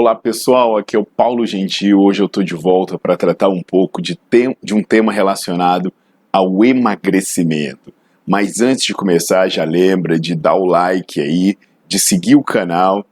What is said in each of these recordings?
Olá pessoal, aqui é o Paulo Gentil. Hoje eu estou de volta para tratar um pouco de, de um tema relacionado ao emagrecimento. Mas antes de começar, já lembra de dar o like aí, de seguir o canal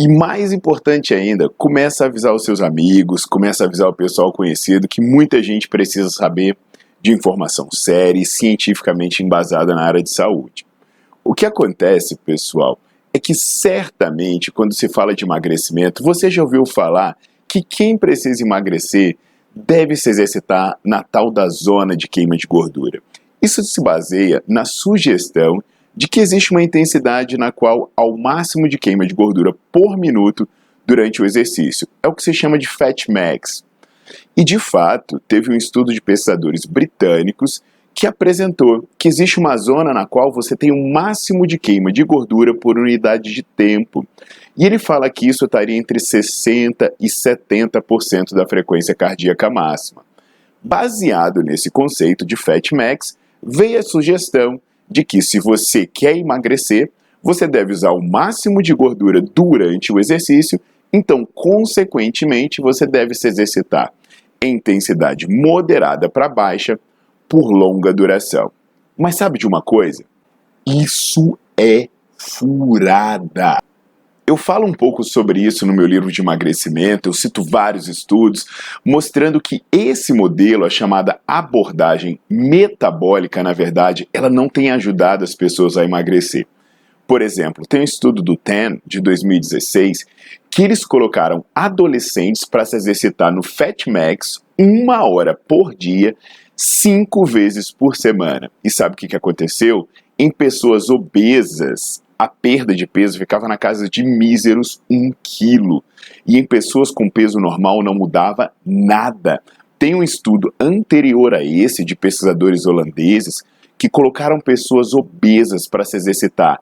e mais importante ainda, começa a avisar os seus amigos, começa a avisar o pessoal conhecido que muita gente precisa saber de informação séria e cientificamente embasada na área de saúde. O que acontece, pessoal, é que certamente quando se fala de emagrecimento, você já ouviu falar que quem precisa emagrecer deve se exercitar na tal da zona de queima de gordura. Isso se baseia na sugestão de que existe uma intensidade na qual há o máximo de queima de gordura por minuto durante o exercício. É o que se chama de Fat Max. E de fato, teve um estudo de pesquisadores britânicos que apresentou que existe uma zona na qual você tem um máximo de queima de gordura por unidade de tempo. E ele fala que isso estaria entre 60% e 70% da frequência cardíaca máxima. Baseado nesse conceito de Fat Max, veio a sugestão de que se você quer emagrecer, você deve usar o máximo de gordura durante o exercício, então, consequentemente, você deve se exercitar em intensidade moderada para baixa por longa duração. Mas sabe de uma coisa? Isso é furada. Eu falo um pouco sobre isso no meu livro de emagrecimento, eu cito vários estudos mostrando que esse modelo, a chamada abordagem metabólica, na verdade, ela não tem ajudado as pessoas a emagrecer. Por exemplo, tem um estudo do TEN de 2016 que eles colocaram adolescentes para se exercitar no Fat Max uma hora por dia cinco vezes por semana. E sabe o que, aconteceu? Em pessoas obesas, a perda de peso ficava na casa de míseros um quilo. E em pessoas com peso normal não mudava nada. Tem um estudo anterior a esse de pesquisadores holandeses que colocaram pessoas obesas para se exercitar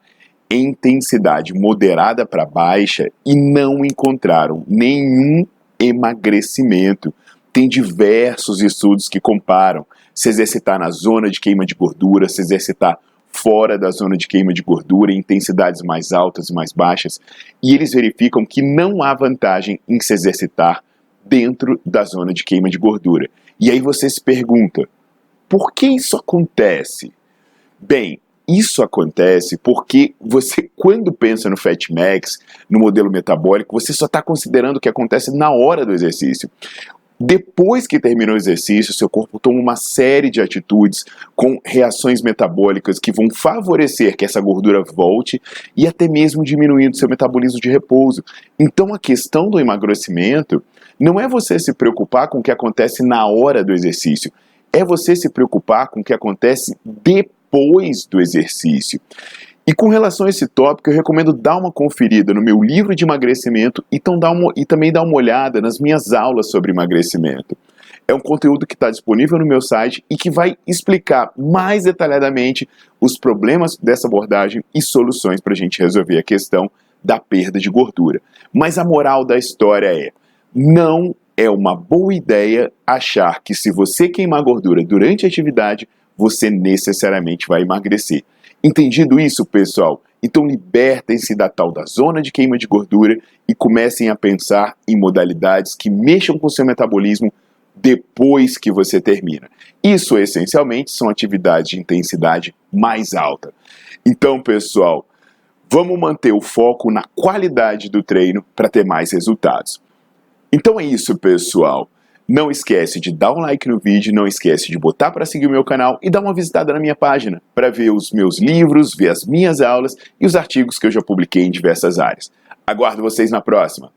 em intensidade moderada para baixa e não encontraram nenhum emagrecimento. Tem diversos estudos que comparam se exercitar na zona de queima de gordura, se exercitar fora da zona de queima de gordura, em intensidades mais altas e mais baixas, e eles verificam que não há vantagem em se exercitar dentro da zona de queima de gordura. E aí você se pergunta, por que isso acontece? Bem, isso acontece porque você, quando pensa no Fat Max, no modelo metabólico, você só está considerando o que acontece na hora do exercício. Depois que terminou o exercício, seu corpo toma uma série de atitudes com reações metabólicas que vão favorecer que essa gordura volte e até mesmo diminuindo seu metabolismo de repouso. Então a questão do emagrecimento não é você se preocupar com o que acontece na hora do exercício, é você se preocupar com o que acontece depois do exercício. E com relação a esse tópico, eu recomendo dar uma conferida no meu livro de emagrecimento e, uma, e também dar uma olhada nas minhas aulas sobre emagrecimento. É um conteúdo que está disponível no meu site e que vai explicar mais detalhadamente os problemas dessa abordagem e soluções para a gente resolver a questão da perda de gordura. Mas a moral da história é: não é uma boa ideia achar que se você queimar gordura durante a atividade, você necessariamente vai emagrecer. Entendido isso, pessoal? Então libertem-se da tal da zona de queima de gordura e comecem a pensar em modalidades que mexam com seu metabolismo depois que você termina. Isso essencialmente são atividades de intensidade mais alta. Então, pessoal, vamos manter o foco na qualidade do treino para ter mais resultados. Então é isso, pessoal. Não esquece de dar um like no vídeo, não esquece de botar para seguir o meu canal e dar uma visitada na minha página para ver os meus livros, ver as minhas aulas e os artigos que eu já publiquei em diversas áreas. Aguardo vocês na próxima.